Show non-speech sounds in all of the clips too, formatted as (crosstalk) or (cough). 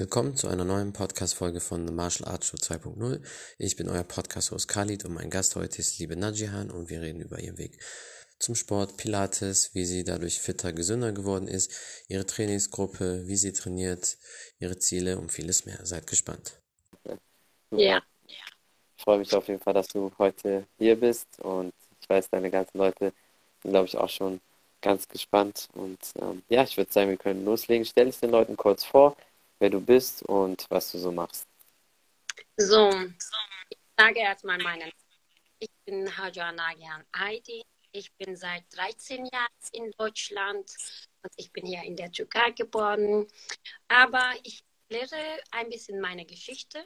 Willkommen zu einer neuen Podcast-Folge von The Martial Arts Show 2.0. Ich bin euer Podcast-Host Khalid und mein Gast heute ist liebe Najihan und wir reden über ihren Weg zum Sport, Pilates, wie sie dadurch fitter, gesünder geworden ist, ihre Trainingsgruppe, wie sie trainiert, ihre Ziele und vieles mehr. Seid gespannt. Ja. Ich freue mich auf jeden Fall, dass du heute hier bist und ich weiß, deine ganzen Leute sind, glaube ich, auch schon ganz gespannt. Und ähm, ja, ich würde sagen, wir können loslegen. Stell dich den Leuten kurz vor, wer du bist und was du so machst. So, ich sage erstmal meinen. Ich bin Hajar Nagihan Aidi. Ich bin seit 13 Jahren in Deutschland und ich bin hier in der Türkei geboren. Aber ich lehre ein bisschen meine Geschichte.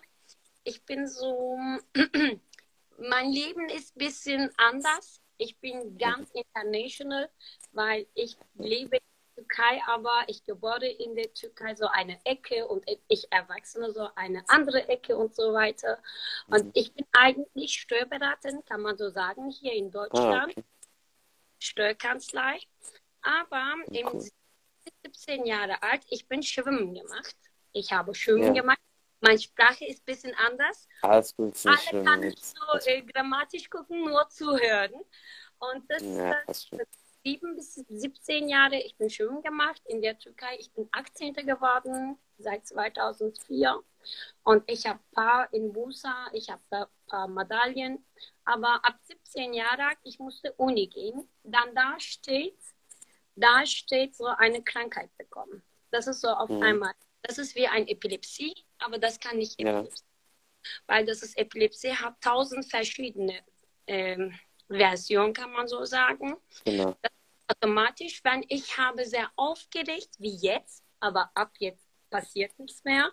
Ich bin so, (clears throat) mein Leben ist ein bisschen anders. Ich bin ganz international, weil ich lebe in Türkei, aber ich geboren in der Türkei so eine Ecke und ich Erwachsene so eine andere Ecke und so weiter. Und ich bin eigentlich Steuerberaterin, kann man so sagen, hier in Deutschland. Ah, okay. Steuerkanzlei. Aber im 17 Jahre alt, ich bin Schwimmen gemacht. Ich habe Schwimmen Ja. gemacht. Meine Sprache ist ein bisschen anders. Alles gut, Alle schlimm. kann nicht so äh, grammatisch gucken, nur zuhören. Und das Ja, äh, passt 7 bis 17 Jahre, ich bin Schwimmen gemacht in der Türkei. Ich bin 18. geworden seit 2004. Und ich habe ein paar in Busa, ich habe ein paar Medaillen. Aber ab 17 Jahre alt, ich musste Uni gehen. Dann da steht, da steht so eine Krankheit bekommen. Das ist so auf Mhm. einmal, das ist wie ein Epilepsie, aber das kann nicht Ja. Epilepsie. Weil das ist Epilepsie, hat tausend verschiedene ähm, Versionen, kann man so sagen Genau. automatisch, wenn ich habe sehr aufgeregt, wie jetzt, aber ab jetzt passiert nichts mehr.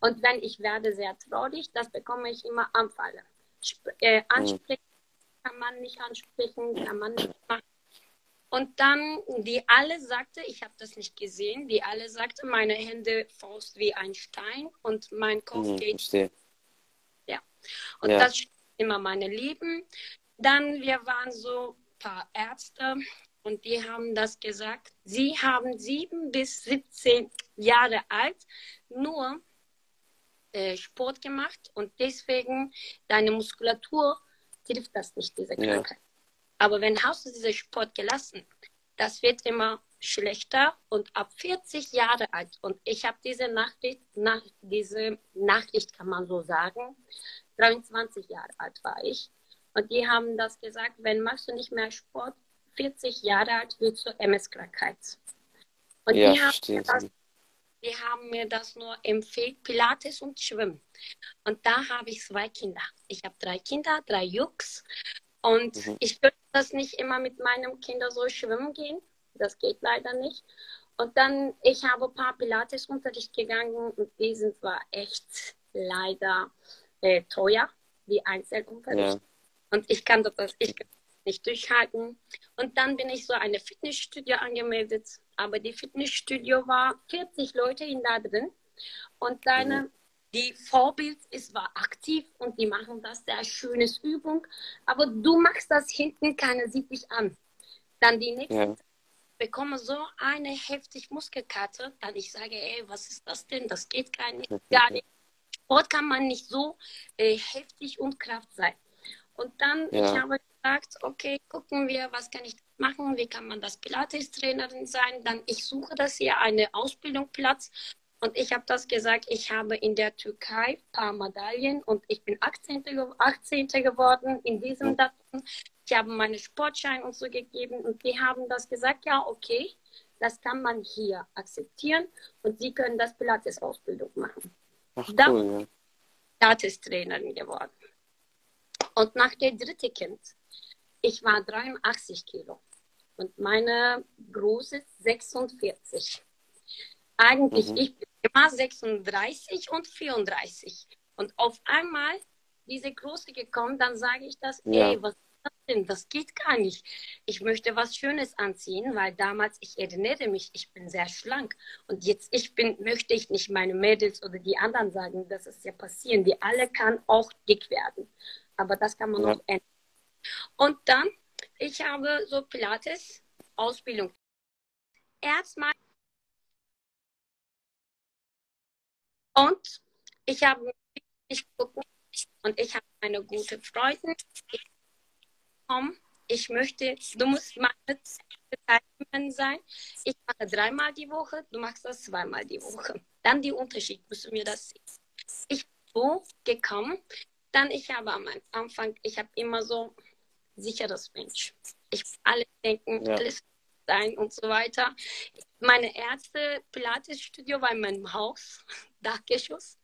Und wenn ich werde sehr traurig, das bekomme ich immer Anfälle. Sp äh, ansprechen kann man nicht ansprechen, kann man nicht machen. Und dann, die alle sagte, ich habe das nicht gesehen, die alle sagte, meine Hände Faust wie ein Stein und mein Kopf Mhm, geht verstehe. und Ja. das immer meine Leben. Dann, wir waren so ein paar Ärzte und die haben das gesagt. Sie haben sieben bis 17 Jahre alt nur äh, Sport gemacht und deswegen deine Muskulatur trifft das nicht, diese Ja. Krankheit. Aber wenn hast du diesen Sport gelassen, das wird immer schlechter und ab 40 Jahre alt und ich habe diese Nachricht, nach, diese Nachricht kann man so sagen, 23 Jahre alt war ich und die haben das gesagt, wenn machst du nicht mehr Sport, 40 Jahre alt wirst du MS-Krankheit. Und Ja, die, haben das, die haben mir das nur empfehlt, Pilates und Schwimmen. Und da habe ich zwei Kinder. Ich habe drei Kinder, drei Jungs. Und Mhm. ich würde das nicht immer mit meinem Kinder so schwimmen gehen. Das geht leider nicht. Und dann, ich habe ein paar Pilates-Unterricht gegangen und die sind zwar echt leider äh, teuer, die Einzelunterricht. Ja. Und ich kann das ich kann nicht durchhalten. Und dann bin ich so eine Fitnessstudio angemeldet. Aber die Fitnessstudio war 40 Leute in da drin. Und deine, Mhm. die Vorbild ist war aktiv und die machen das sehr schönes Übung. Aber du machst das hinten, keiner sieht dich an. Dann die nächste Ja. bekomme so eine heftig Muskelkarte, dann ich sage, ey, was ist das denn? Das geht gar nicht. Gar nicht. (laughs) Sport kann man nicht so äh, heftig und Kraft sein. Und dann, Ja. ich habe gesagt, okay, gucken wir, was kann ich machen? Wie kann man das Pilates-Trainerin sein? Dann, ich suche das hier eine Ausbildung Platz. Und ich habe das gesagt, ich habe in der Türkei ein paar Medaillen und ich bin 18. ge- 18. geworden in diesem Mhm. Datum. Ich habe meinen Sportschein und so gegeben und die haben das gesagt, ja, okay, das kann man hier akzeptieren und sie können das Pilates-Ausbildung machen. Ach, cool, ja. Pilates-Trainerin geworden. Und nach der dritten Kind, ich war 83 Kilo und meine Größe ist 46. Eigentlich, Mhm. ich bin immer 36 und 34. Und auf einmal diese Große gekommen, dann sage ich das, Ja. ey, was ist das denn? Das geht gar nicht. Ich möchte was Schönes anziehen, weil damals, ich erinnere mich, ich bin sehr schlank. Und jetzt ich bin, möchte ich nicht meine Mädels oder die anderen sagen, das ist ja passieren. Die alle kann auch dick werden. Aber das kann man Ja. auch ändern. Und dann, ich habe so Pilates Ausbildung. Erstmal Und ich habe ich und ich habe eine gute Freundin. Ich, komm, ich möchte, du musst meine Teilnehmerin sein. Ich mache dreimal die Woche, du machst das zweimal die Woche. Dann die Unterschied, musst du mir das sehen. Ich bin so gekommen, dann ich habe am Anfang, ich habe immer so sicheres Mensch. Ich alle denken, ja. alles sein und so weiter. Meine erste Pilates-Studio war in meinem Haus, (laughs) Dachgeschoss.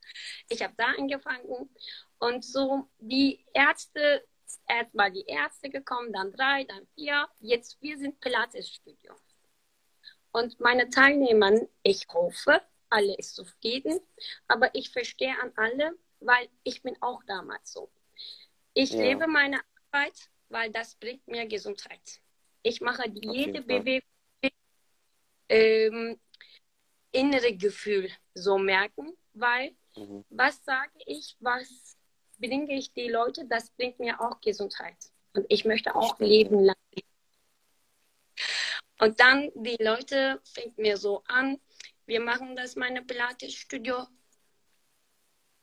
Ich habe da angefangen und so die Ärzte, erst mal die Ärzte gekommen, dann drei, dann vier. Jetzt wir sind Pilates-Studio. Und meine Teilnehmer, ich hoffe, alle ist zufrieden, aber ich verstehe an alle, weil ich bin auch damals so. Ich ja. lebe meine Arbeit, weil das bringt mir Gesundheit. Ich mache jede Bewegung ähm, innere Gefühl so merken, weil mhm. was sage ich, was bringe ich die Leute, das bringt mir auch Gesundheit. Und ich möchte auch leben lang. Und dann die Leute fängt mir so an, wir machen das meine Pilates-Studio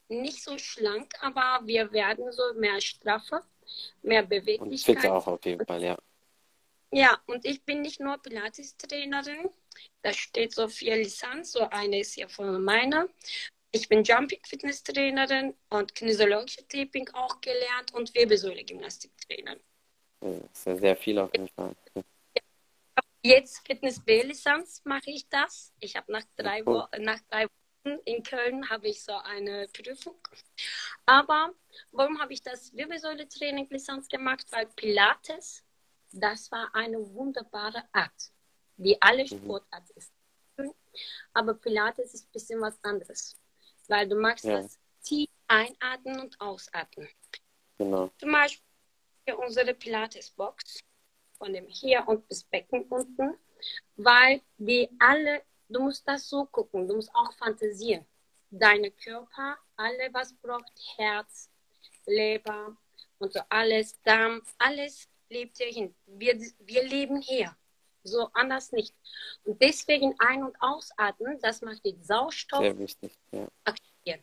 nicht so schlank, aber wir werden so mehr straffer, mehr Beweglichkeit. Und auch auf jeden Fall, ja. Ja, und ich bin nicht nur Pilates-Trainerin. Da steht so vier Lizenz, so eine ist ja von meiner. Ich bin Jumping Fitness Trainerin und kinesiologische Taping auch gelernt und Wirbelsäule Gymnastik Trainerin. Das ist sehr viel auf jeden Fall. Jetzt Fitness B-Lizenz mache ich das. Ich habe nach drei, cool. nach drei Wochen in Köln habe ich so eine Prüfung. Aber warum habe ich das Wirbelsäule Training Lizenz gemacht? Weil Pilates, das war eine wunderbare Art, wie alle mhm. Sportart ist. Aber Pilates ist ein bisschen was anderes, weil du magst ja. das tief einatmen und ausatmen. Genau. Zum Beispiel unsere Pilates-Box von dem hier und bis Becken unten, weil die alle, du musst das so gucken, du musst auch fantasieren. Deine Körper, alle was braucht, Herz, Leber und so alles, Darm, alles lebt hier hin. Wir, wir leben hier. So anders nicht. Und deswegen ein- und ausatmen, das macht den Sauerstoff Sehr wichtig, ja. aktivieren.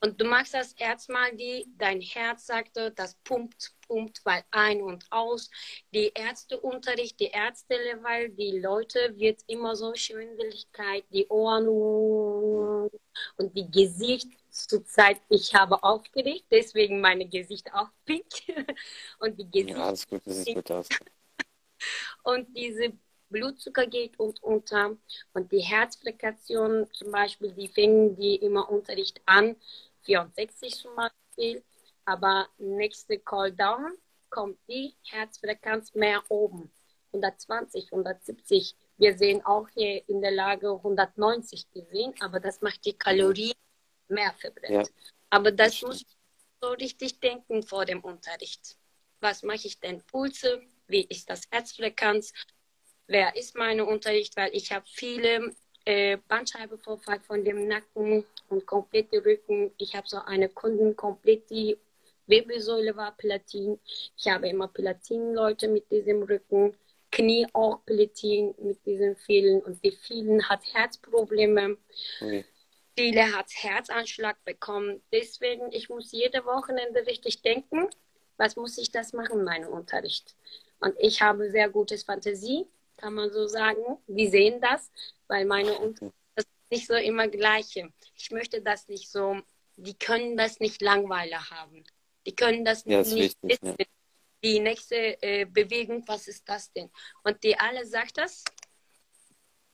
Und du machst das erstmal, die, dein Herz sagte, das pumpt, pumpt, weil ein und aus. Die Ärzteunterricht, die Ärzte, weil die Leute wird immer so Schwindeligkeit, die Ohren und die Gesicht. Zurzeit, ich habe aufgeregt, deswegen meine Gesicht auch pink. (laughs) und die Gesicht. Ja, alles gut, das sieht gut aus. (laughs) Und diese Blutzucker geht und unter und die Herzfrequenzen zum Beispiel, die fingen die immer Unterricht an 64 zum Beispiel, aber nächste Call down kommt die Herzfrequenz mehr oben. 120, 170. Wir sehen auch hier in der Lage 190 gesehen, aber das macht die Kalorie mehr verbrennt. Ja. Aber das muss so richtig denken vor dem Unterricht. Was mache ich denn? Pulse? Wie ist das Herzfrequenz? Wer ist meine Unterricht? Weil ich habe viele äh, Bandscheibenvorfall von dem Nacken und komplette Rücken. Ich habe so eine Kunden komplett die Wirbelsäule war Platin. Ich habe immer Platin-Leute mit diesem Rücken. Knie auch Platin mit diesen vielen und die vielen hat Herzprobleme. Okay. Viele hat Herzanschlag bekommen. Deswegen, ich muss jede Wochenende richtig denken, was muss ich das machen, meine Unterricht. Und ich habe sehr gutes Fantasie, kann man so sagen. Die sehen das weil meine Unterricht ist nicht so immer gleiche. Ich möchte das nicht so, die können das nicht langweilig haben. Die können das ja, nicht wichtig, wissen. Ja. Die nächste äh, Bewegung, was ist das denn? Und die alle sagt das,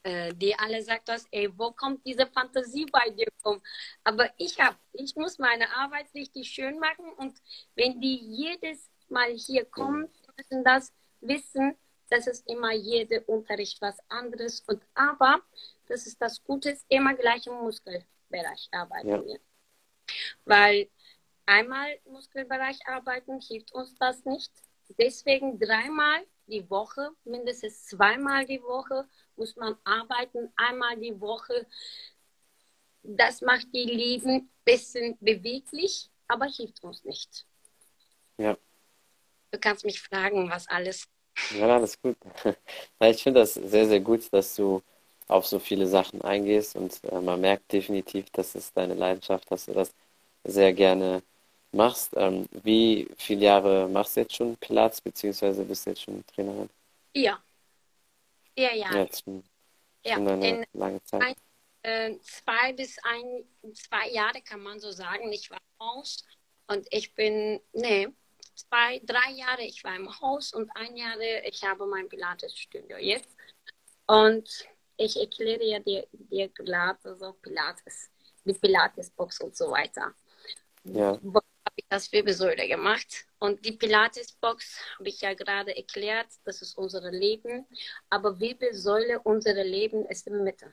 äh, die alle sagt das, ey, wo kommt diese Fantasie bei dir vom? Aber ich habe, ich muss meine Arbeit richtig schön machen und wenn die jedes Mal hier kommen, müssen das wissen, das ist immer jeder Unterricht was anderes. Und aber, das ist das Gute, immer gleich im Muskelbereich arbeiten ja. wir. Weil einmal Muskelbereich arbeiten hilft uns das nicht. Deswegen dreimal die Woche, mindestens zweimal die Woche muss man arbeiten, einmal die Woche. Das macht die Leben ein bisschen beweglich, aber hilft uns nicht. Ja. Du kannst mich fragen, was alles ja, alles gut. (laughs) Ich finde das sehr, sehr gut, dass du auf so viele Sachen eingehst und äh, man merkt definitiv, dass es deine Leidenschaft, dass du das sehr gerne machst. Ähm, wie viele Jahre machst du jetzt schon Pilates, beziehungsweise bist du jetzt schon Trainerin? Ja. Ja, ja. Ja, schon, Ja, schon eine in lange Zeit. ein, äh, zwei bis ein, zwei Jahre kann man so sagen. Ich war im Haus und ich bin, nee, zwei, drei Jahre ich war im Haus und ein Jahr ich habe mein Pilates-Studio jetzt. Und ich erkläre ja dir, dir gerade so Pilates, die Pilates-Box und so weiter. Ja, Wo habe ich das Wirbelsäule gemacht? Und die Pilates-Box habe ich ja gerade erklärt, das ist unser Leben. Aber Wirbelsäule, unser Leben ist in der Mitte.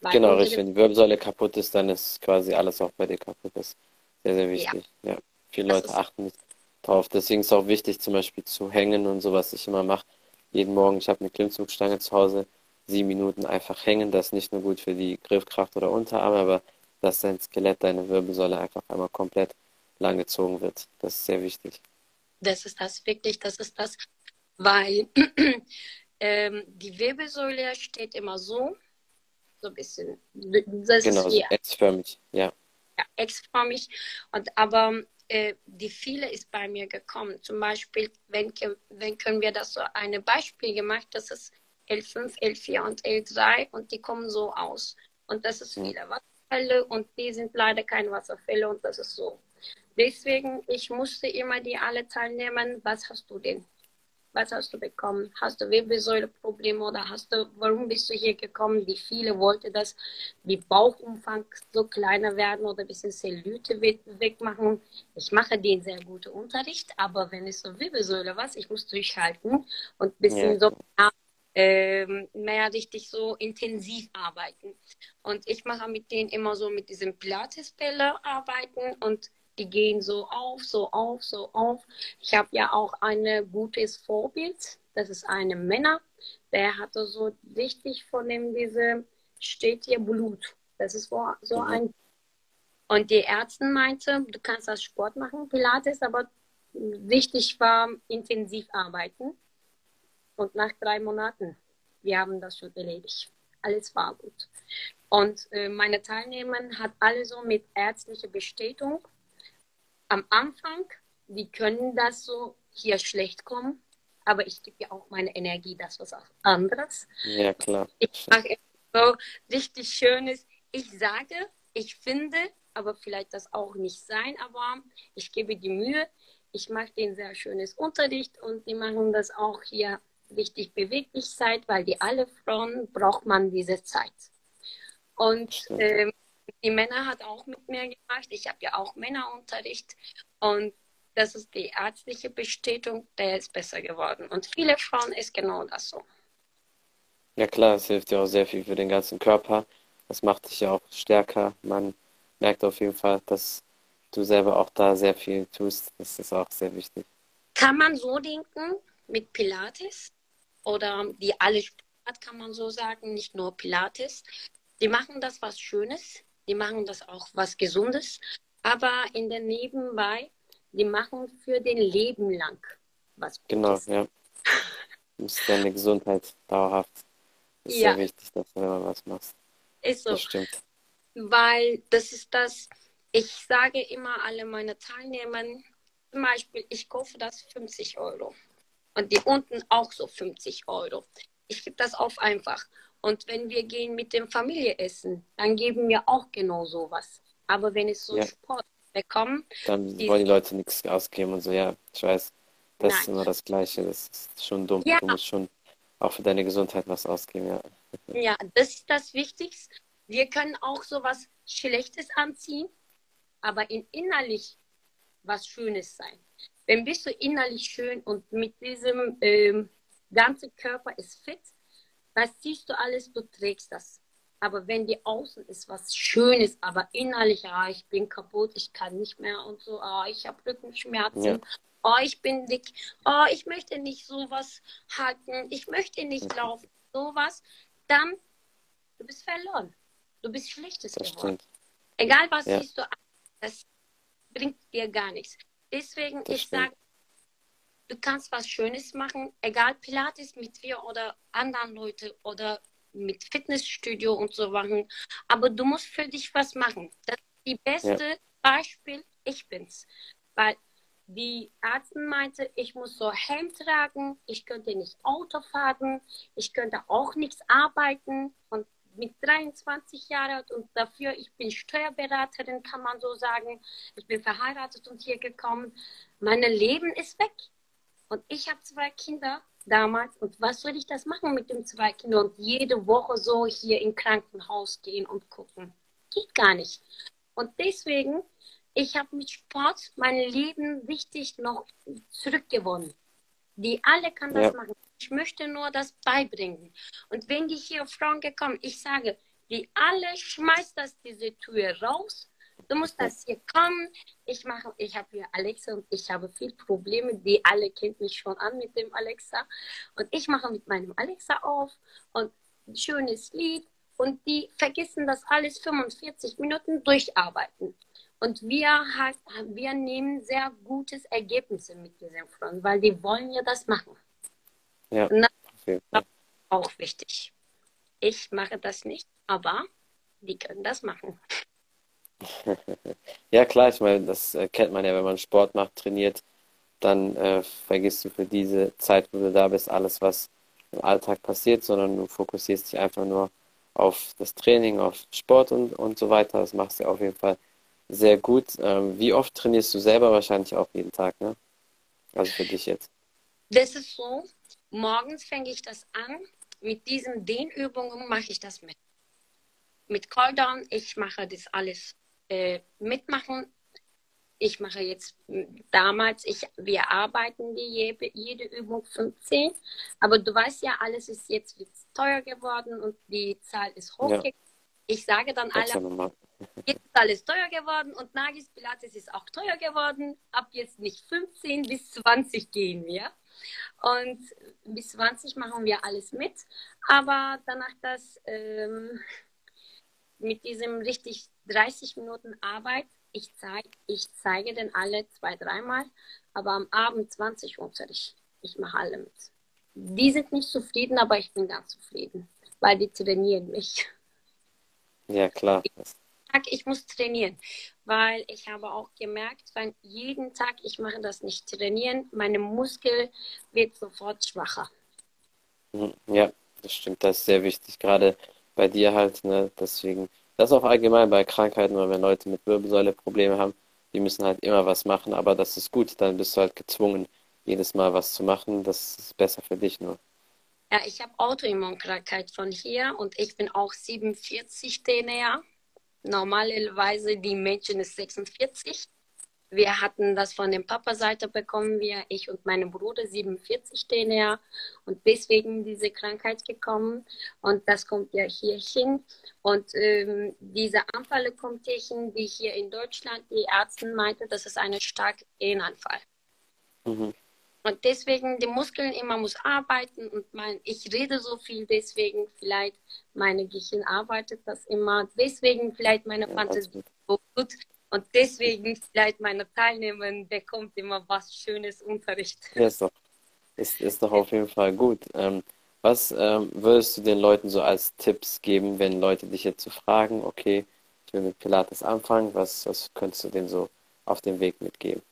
Weil genau, richtig. Wenn die Wirbelsäule kaputt ist, dann ist quasi alles auch bei dir kaputt. Das ist sehr, sehr wichtig. Ja, viele Das Leute achten nicht drauf. Deswegen ist es auch wichtig, zum Beispiel zu hängen und so, was ich immer mache. Jeden Morgen, ich habe eine Klimmzugstange zu Hause, sieben Minuten einfach hängen. Das ist nicht nur gut für die Griffkraft oder Unterarme, aber dass dein Skelett, deine Wirbelsäule einfach einmal komplett langgezogen wird. Das ist sehr wichtig. Das ist das wirklich, das ist das, weil (clears throat) ähm, die Wirbelsäule steht immer so, so ein bisschen, das Genau, ist so hier S-förmig. Ja, ja, exförmig. Und aber äh, die viele ist bei mir gekommen. Zum Beispiel, wenn, wenn können wir das so eine Beispiel gemacht, das ist L5, L4 und L3 und die kommen so aus. Und das ist viele Wasserfälle und die sind leider keine Wasserfälle und das ist so. Deswegen, ich musste immer die alle teilnehmen, was hast du denn? Was hast du bekommen? Hast du Wirbelsäuleprobleme oder hast du, warum bist du hier gekommen? Wie viele wollte das, die Bauchumfang so kleiner werden oder ein bisschen Zellulite we- wegmachen? Ich mache den sehr guten Unterricht, aber wenn es so Wirbelsäule was, ich muss durchhalten und ein bisschen Ja. so ähm, mehr richtig so intensiv arbeiten. Und ich mache mit denen immer so mit diesen Pilatesbälle arbeiten und die gehen so auf, so auf, so auf. Ich habe ja auch ein gutes Vorbild. Das ist eine Männer. Der hatte so richtig von dem diese steht hier Blut. Das ist so, so Mhm. ein und die Ärztin meinte, du kannst das Sport machen, Pilates, aber wichtig war intensiv arbeiten. Und nach drei Monaten, wir haben das schon erledigt. Alles war gut. Und äh, meine Teilnehmer hat alle so mit ärztlicher Bestätigung am Anfang, die können das so hier schlecht kommen, aber ich gebe ja auch meine Energie, das was anderes. ja, klar. Ich mache so richtig Schönes. Ich sage, ich finde, aber vielleicht das auch nicht sein, aber ich gebe die Mühe. Ich mache den sehr schönes Unterricht und die machen das auch hier richtig Beweglichkeit, weil die alle Frauen braucht man diese Zeit. Und ähm, die Männer hat auch mit mir gemacht. Ich habe ja auch Männerunterricht und das ist die ärztliche Bestätigung, der ist besser geworden. Und viele Frauen ist genau das so. Ja klar, es hilft dir auch sehr viel für den ganzen Körper. Das macht dich ja auch stärker. Man merkt auf jeden Fall, dass du selber auch da sehr viel tust. Das ist auch sehr wichtig. Kann man so denken mit Pilates oder die alle Sport kann man so sagen, nicht nur Pilates. Die machen das was Schönes, die machen das auch was Gesundes, aber in der Nebenbei, die machen für den Leben lang was Genau, Gutes. ja. Du musst deine Gesundheit dauerhaft. Ist Ja. sehr wichtig, dass du immer was machst. Ist so. Das stimmt. weil das ist das, ich sage immer alle meine Teilnehmern, zum Beispiel, ich kaufe das 50 Euro und die unten auch so 50 Euro. Ich gebe das auf einfach. Und wenn wir gehen mit dem Familie essen, dann geben wir auch genau sowas. Aber wenn es so Ja. Sport bekommen, Dann Die- wollen die Leute nichts ausgeben und so. Ja, ich weiß, das ist Nein. immer das Gleiche. Das ist schon dumm. Ja. Du musst schon auch für deine Gesundheit was ausgeben, ja. (laughs) ja, das ist das Wichtigste. Wir können auch sowas Schlechtes anziehen, aber in innerlich was Schönes sein. Wenn bist du innerlich schön und mit diesem ähm, ganzen Körper ist fit, das siehst du alles, du trägst das. Aber wenn die außen ist was Schönes, aber innerlich, ah, ich bin kaputt, ich kann nicht mehr und so, ah, ich habe Rückenschmerzen, Ja. oh, ich bin dick, oh, ich möchte nicht sowas halten, ich möchte nicht laufen, sowas, dann du bist verloren. Du bist Schlechtes Das geworden. stimmt. Egal was Ja. siehst du, das bringt dir gar nichts. Deswegen, Das ich sage, du kannst was Schönes machen, egal Pilates mit mir oder anderen Leuten oder mit Fitnessstudio und so machen. Aber du musst für dich was machen. Das ist die beste ja. Beispiel, ich bin's. Weil die Ärztin meinte, ich muss so Helm tragen, ich könnte nicht Auto fahren, ich könnte auch nichts arbeiten und mit 23 Jahren und dafür, ich bin Steuerberaterin, kann man so sagen. Ich bin verheiratet und hier gekommen. Mein Leben ist weg. Und ich habe zwei Kinder damals. Und was soll ich das machen mit den zwei Kindern? Und jede Woche so hier im Krankenhaus gehen und gucken. Geht gar nicht. Und deswegen, ich habe mit Sport mein Leben richtig noch zurückgewonnen. Die alle kann das ja. machen. Ich möchte nur das beibringen. Und wenn die hier Frauen kommen, ich sage, die alle schmeißt das diese Tür raus. Du musst das hier kommen. Ich mache, ich habe hier Alexa und ich habe viel Probleme. Die alle kennt mich schon an mit dem Alexa. Und ich mache mit meinem Alexa auf und ein schönes Lied. Und die vergessen das alles 45 Minuten durcharbeiten. Und wir, wir nehmen sehr gutes Ergebnisse mit diesen Frauen, weil die wollen ja das machen. Ja. Und das ist auch wichtig. Ich mache das nicht, aber die können das machen. (laughs) ja, klar, ich meine, das äh, kennt man ja, wenn man Sport macht, trainiert, dann äh, vergisst du für diese Zeit, wo du da bist, alles, was im Alltag passiert, sondern du fokussierst dich einfach nur auf das Training, auf Sport und, und so weiter. Das machst du auf jeden Fall sehr gut. Ähm, wie oft trainierst du selber? Wahrscheinlich auch jeden Tag, ne? Also für dich jetzt. Das ist so. Morgens fange ich das an. Mit diesen Dehnübungen mache ich das mit. Mit Cooldown, ich mache das alles äh, mitmachen. Ich mache jetzt damals, ich, wir arbeiten die jede, jede Übung 15, aber du weißt ja, alles ist jetzt teuer geworden und die Zahl ist hochgegangen. Ja. Ich sage dann alle, Jetzt ist alles teuer geworden und Nagis Pilates ist auch teuer geworden. Ab jetzt nicht 15 bis 20 gehen wir. Und bis 20 machen wir alles mit. Aber danach das ähm, mit diesem richtig 30 Minuten Arbeit, ich, zeig, ich zeige den alle zwei, dreimal, aber am Abend 20 Unterricht. Ich mache alle mit. Die sind nicht zufrieden, aber ich bin ganz zufrieden, weil die trainieren mich. Ja, klar. Ich, ich muss trainieren, weil ich habe auch gemerkt, wenn jeden Tag ich mache das nicht trainieren, meine Muskel wird sofort schwacher. Hm, ja, das stimmt, das ist sehr wichtig, gerade bei dir halt, ne? Deswegen, das auch allgemein bei Krankheiten, weil wenn Leute mit Wirbelsäule Probleme haben, die müssen halt immer was machen, aber das ist gut, dann bist du halt gezwungen, jedes Mal was zu machen. Das ist besser für dich nur. Ja, ich habe Autoimmunkrankheit von hier und ich bin auch 47 DNA. Normalerweise die Mädchen ist 46. Wir hatten das von der Papa-Seite bekommen, wir, ich und meine Bruder, 47 DNA und deswegen diese Krankheit gekommen und das kommt ja hier hin. Und ähm, diese Anfälle kommt hier hin, wie hier in Deutschland, die Ärzte meinte, das ist ein starker Genanfall. Mhm. Und deswegen, die Muskeln immer muss arbeiten und mein, ich rede so viel, deswegen vielleicht meine Gehirn arbeitet das immer, deswegen vielleicht meine Fantasie so gut und deswegen vielleicht meine Teilnehmer bekommt immer was Schönes Unterricht. Ja, ist doch, ist, ist doch auf jeden Fall gut. Ähm, was ähm, würdest du den Leuten so als Tipps geben, wenn Leute dich jetzt so fragen, okay, ich will mit Pilates anfangen, was, was könntest du denen so auf dem Weg mitgeben?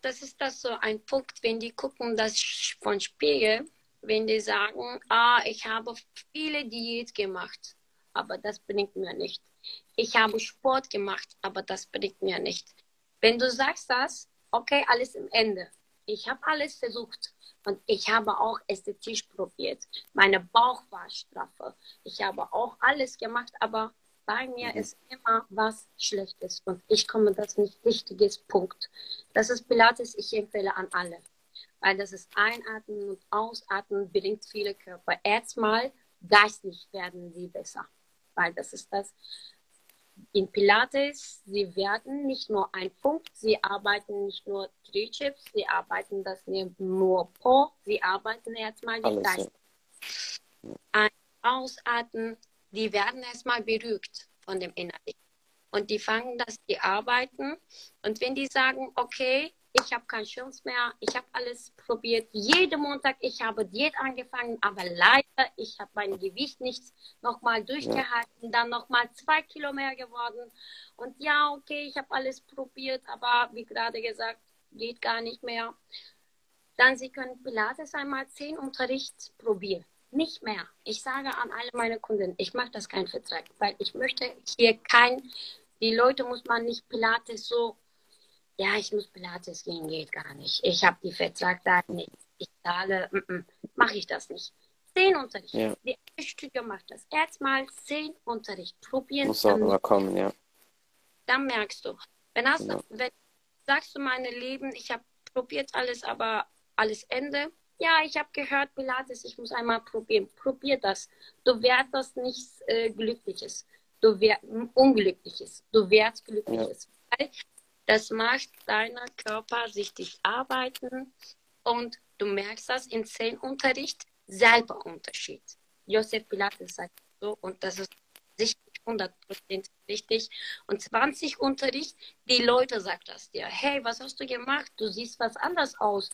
das ist das so ein Punkt, wenn die gucken das von Spiegel, wenn die sagen, ah, ich habe viele Diät gemacht, aber das bringt mir nicht. Ich habe Sport gemacht, aber das bringt mir nicht. Wenn du sagst das, okay, alles im Ende. Ich habe alles versucht und ich habe auch ästhetisch probiert. Meine Bauch war straffer. Ich habe auch alles gemacht, aber bei mir mhm. ist immer was Schlechtes und ich komme das nicht richtiges Punkt. Das ist Pilates, ich empfehle an alle. Weil das ist Einatmen und Ausatmen bringt viele Körper. Erstmal geistlich werden sie besser. Weil das ist das. In Pilates, sie werden nicht nur ein Punkt, sie arbeiten nicht nur Trizeps, sie arbeiten das nicht nur Po, sie arbeiten erstmal die Geist. Ein Ausatmen, die werden erstmal beruhigt von dem Innerlichen. Und die fangen das, die arbeiten. Und wenn die sagen, okay, ich habe keine Chance mehr. Ich habe alles probiert. Jeden Montag, ich habe Diät angefangen, aber leider, ich habe mein Gewicht nicht nochmal durchgehalten. Ja. Dann nochmal zwei Kilo mehr geworden. Und ja, okay, ich habe alles probiert, aber wie gerade gesagt, geht gar nicht mehr. Dann Sie können Pilates einmal zehn Unterricht probieren. Nicht mehr. Ich sage an alle meine Kunden, ich mache das keinen Vertrag, weil ich möchte hier kein, die Leute muss man nicht Pilates so ja, ich muss Pilates gehen, geht gar nicht. Ich habe die Vertragsdaten nicht. Ich zahle, mm -mm, mache ich das nicht. Zehn Unterricht. Ja. Die Studio macht das. Erstmal zehn Unterricht. Probieren. Muss auch immer kommen, ja. Dann merkst du. Wenn, hast, ja. wenn sagst du meine Leben, ich habe probiert alles, aber alles Ende. Ja, ich habe gehört, Pilates, ich muss einmal probieren. Probier das. Du wirst das nichts äh, Glückliches. Du wirst Unglückliches. Du wirst Glückliches. Ja. Weil das macht deiner Körper richtig arbeiten und du merkst das in Zellunterricht selber Unterschied. Josef Pilates sagt so und das ist sicher 100% richtig. Und 20 Unterricht, die Leute sagen das dir. Hey, was hast du gemacht? Du siehst was anders aus.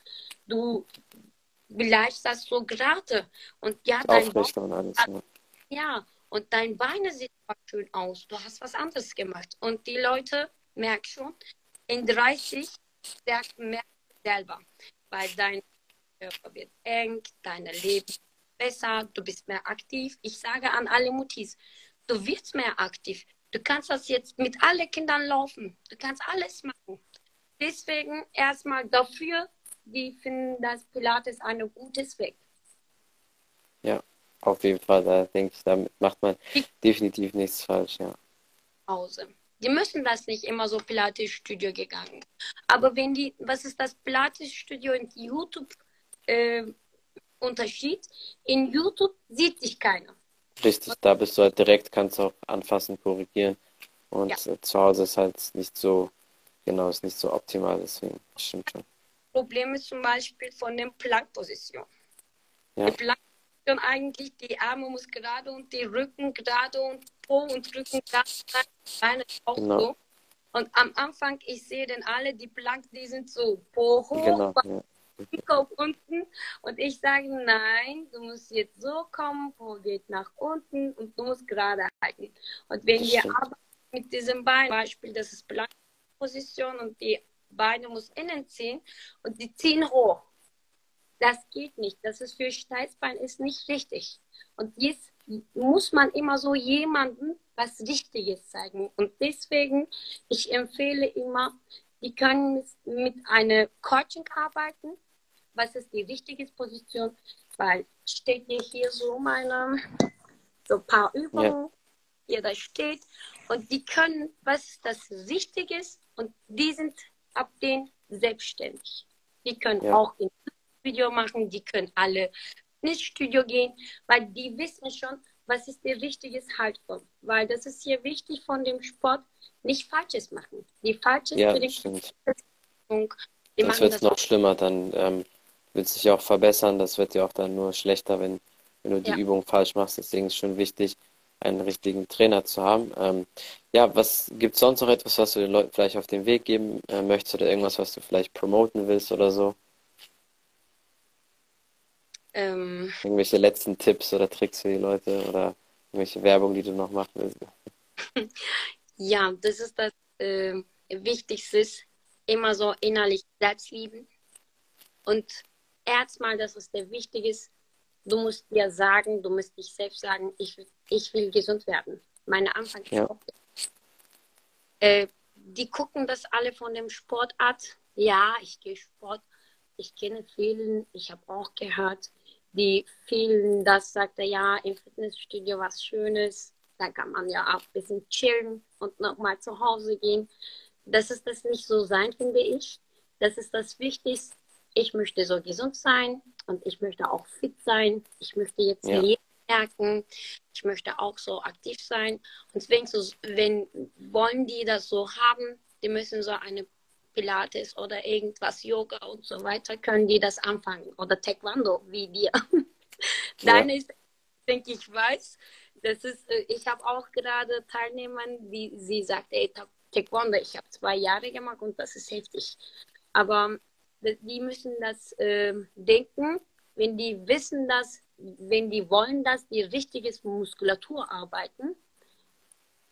Du vielleicht das so gerade. Und ja, dein Bauch, und alles, ne? ja, und dein Beine sieht schön aus. Du hast was anderes gemacht. Und die Leute merken schon, in 30 merkst du selber, weil dein Körper wird eng, dein Leben besser, du bist mehr aktiv. Ich sage an alle Mutis, du wirst mehr aktiv. Du kannst das jetzt mit allen Kindern laufen. Du kannst alles machen. Deswegen erstmal dafür, die finden, dass Pilates ein gutes Weg. Ja, auf jeden Fall. Da denke ich, damit macht man definitiv nichts falsch, ja. Hause. Die müssen das nicht immer so Pilates-Studio gegangen. Aber wenn die, was ist das Pilates-Studio und YouTube äh, Unterschied? In YouTube sieht sich keiner. Richtig, da bist du halt direkt, kannst auch anfassen, korrigieren. Und ja. Äh, zu Hause ist halt nicht so, genau, ist nicht so optimal, deswegen stimmt schon. Problem ist zum Beispiel von der Plank-Position. Ja. Die Plank-Position eigentlich, die Arme muss gerade und die Rücken gerade und Po und Rücken ganz Beine auch genau. so. Und am Anfang, ich sehe denn alle, die Plank, die sind so Po hoch, genau, ja. Kopf unten. Und ich sage, nein, du musst jetzt so kommen, Po geht nach unten und du musst gerade halten. Und wenn wir arbeiten mit diesem Bein, Beispiel, das ist Plankposition und die Beine muss innen ziehen und die ziehen hoch. Das geht nicht. Das ist für Steißbein ist nicht richtig. Und jetzt muss man immer so jemanden was Richtiges zeigen. Und deswegen, ich empfehle immer, die können mit einer Coaching arbeiten. Was ist die richtige Position? Weil steht dir hier so meine, so ein paar Übungen, ja. jeder steht und die können, was ist das Richtige und die sind ab den selbstständig. Die können ja. auch ein Video machen, die können alle ins Studio gehen, weil die wissen schon, was ist der richtige Haltung. Weil das ist hier wichtig von dem Sport, nicht Falsches machen. Die Falsches ja, für die stimmt. Das wird noch schlimmer, dann ähm, wird sich auch verbessern, das wird ja auch dann nur schlechter, wenn, wenn du die ja. Übung falsch machst. Deswegen ist es schon wichtig, einen richtigen Trainer zu haben. Ähm, ja, was gibt es sonst noch etwas, was du den Leuten vielleicht auf den Weg geben äh, möchtest oder irgendwas, was du vielleicht promoten willst oder so? Ähm, irgendwelche letzten Tipps oder Tricks für die Leute oder irgendwelche Werbung, die du noch machen willst? (laughs) Ja, das ist das äh, Wichtigste, immer so innerlich selbst lieben. Und erstmal, das ist der Wichtigste, du musst dir sagen, du musst dich selbst sagen, ich, ich will gesund werden. Meine Anfang ja. äh, die gucken das alle von dem Sportart. Ja, ich gehe Sport. Ich kenne vielen, ich habe auch gehört, die vielen, das sagt er ja, im Fitnessstudio was Schönes, da kann man ja auch ein bisschen chillen und nochmal zu Hause gehen. Das ist das nicht so sein, finde ich. Das ist das Wichtigste. Ich möchte so gesund sein und ich möchte auch fit sein. Ich möchte jetzt ja. Leben merken. Ich möchte auch so aktiv sein. Und deswegen, so, wenn wollen die das so haben, die müssen so eine Pilates oder irgendwas, Yoga und so weiter, können die das anfangen. Oder Taekwondo, wie dir. (laughs) Deine ist, denke ich, weiß. Das ist, äh, ich habe auch gerade Teilnehmer, die sie sagt, ey, Taekwondo, ich habe zwei Jahre gemacht und das ist heftig. Aber die müssen das äh, denken, wenn die wissen, dass, wenn die wollen, dass die richtige Muskulatur arbeiten,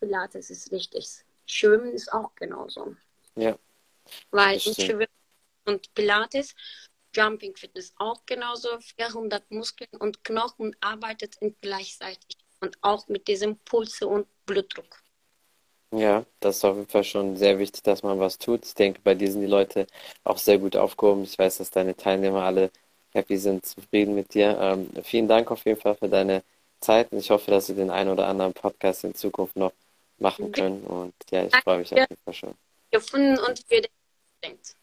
Pilates ist richtig. Schwimmen ist auch genauso. Ja. Weil Schwimmen und Pilates, Jumping Fitness auch genauso, 400 Muskeln und Knochen arbeitet gleichzeitig und auch mit diesem Pulse und Blutdruck. Ja, das ist auf jeden Fall schon sehr wichtig, dass man was tut. Ich denke, bei dir sind die Leute auch sehr gut aufgehoben. Ich weiß, dass deine Teilnehmer alle happy sind, zufrieden mit dir. Ähm, vielen Dank auf jeden Fall für deine Zeit und ich hoffe, dass wir den einen oder anderen Podcast in Zukunft noch machen können. Und ja, ich freue mich auf jeden Fall schon. Gefunden und den denkt.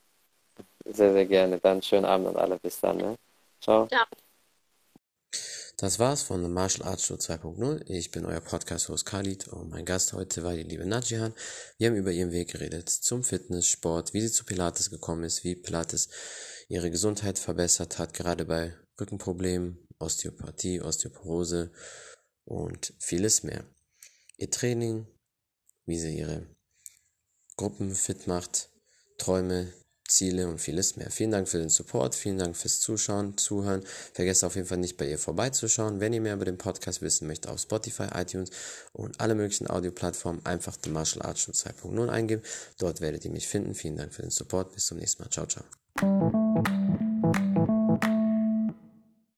Sehr, sehr gerne. Dann schönen Abend an alle. Bis dann. Ne? Ciao. Ciao. Das war's von The Martial Arts Show 2.0. Ich bin euer Podcast-Host Khalid und mein Gast heute war die liebe Najihan. Wir haben über ihren Weg geredet zum Fitness, Sport, wie sie zu Pilates gekommen ist, wie Pilates ihre Gesundheit verbessert hat, gerade bei Rückenproblemen, Osteopathie, Osteoporose und vieles mehr. Ihr Training, wie sie ihre Gruppen fit macht, Träume, Ziele und vieles mehr. Vielen Dank für den Support, vielen Dank fürs Zuschauen, Zuhören. Vergesst auf jeden Fall nicht bei ihr vorbeizuschauen. Wenn ihr mehr über den Podcast wissen möchtet, auf Spotify, iTunes und alle möglichen Audioplattformen einfach The Martial Arts Show 2.0 eingeben. Dort werdet ihr mich finden. Vielen Dank für den Support. Bis zum nächsten Mal. Ciao, ciao.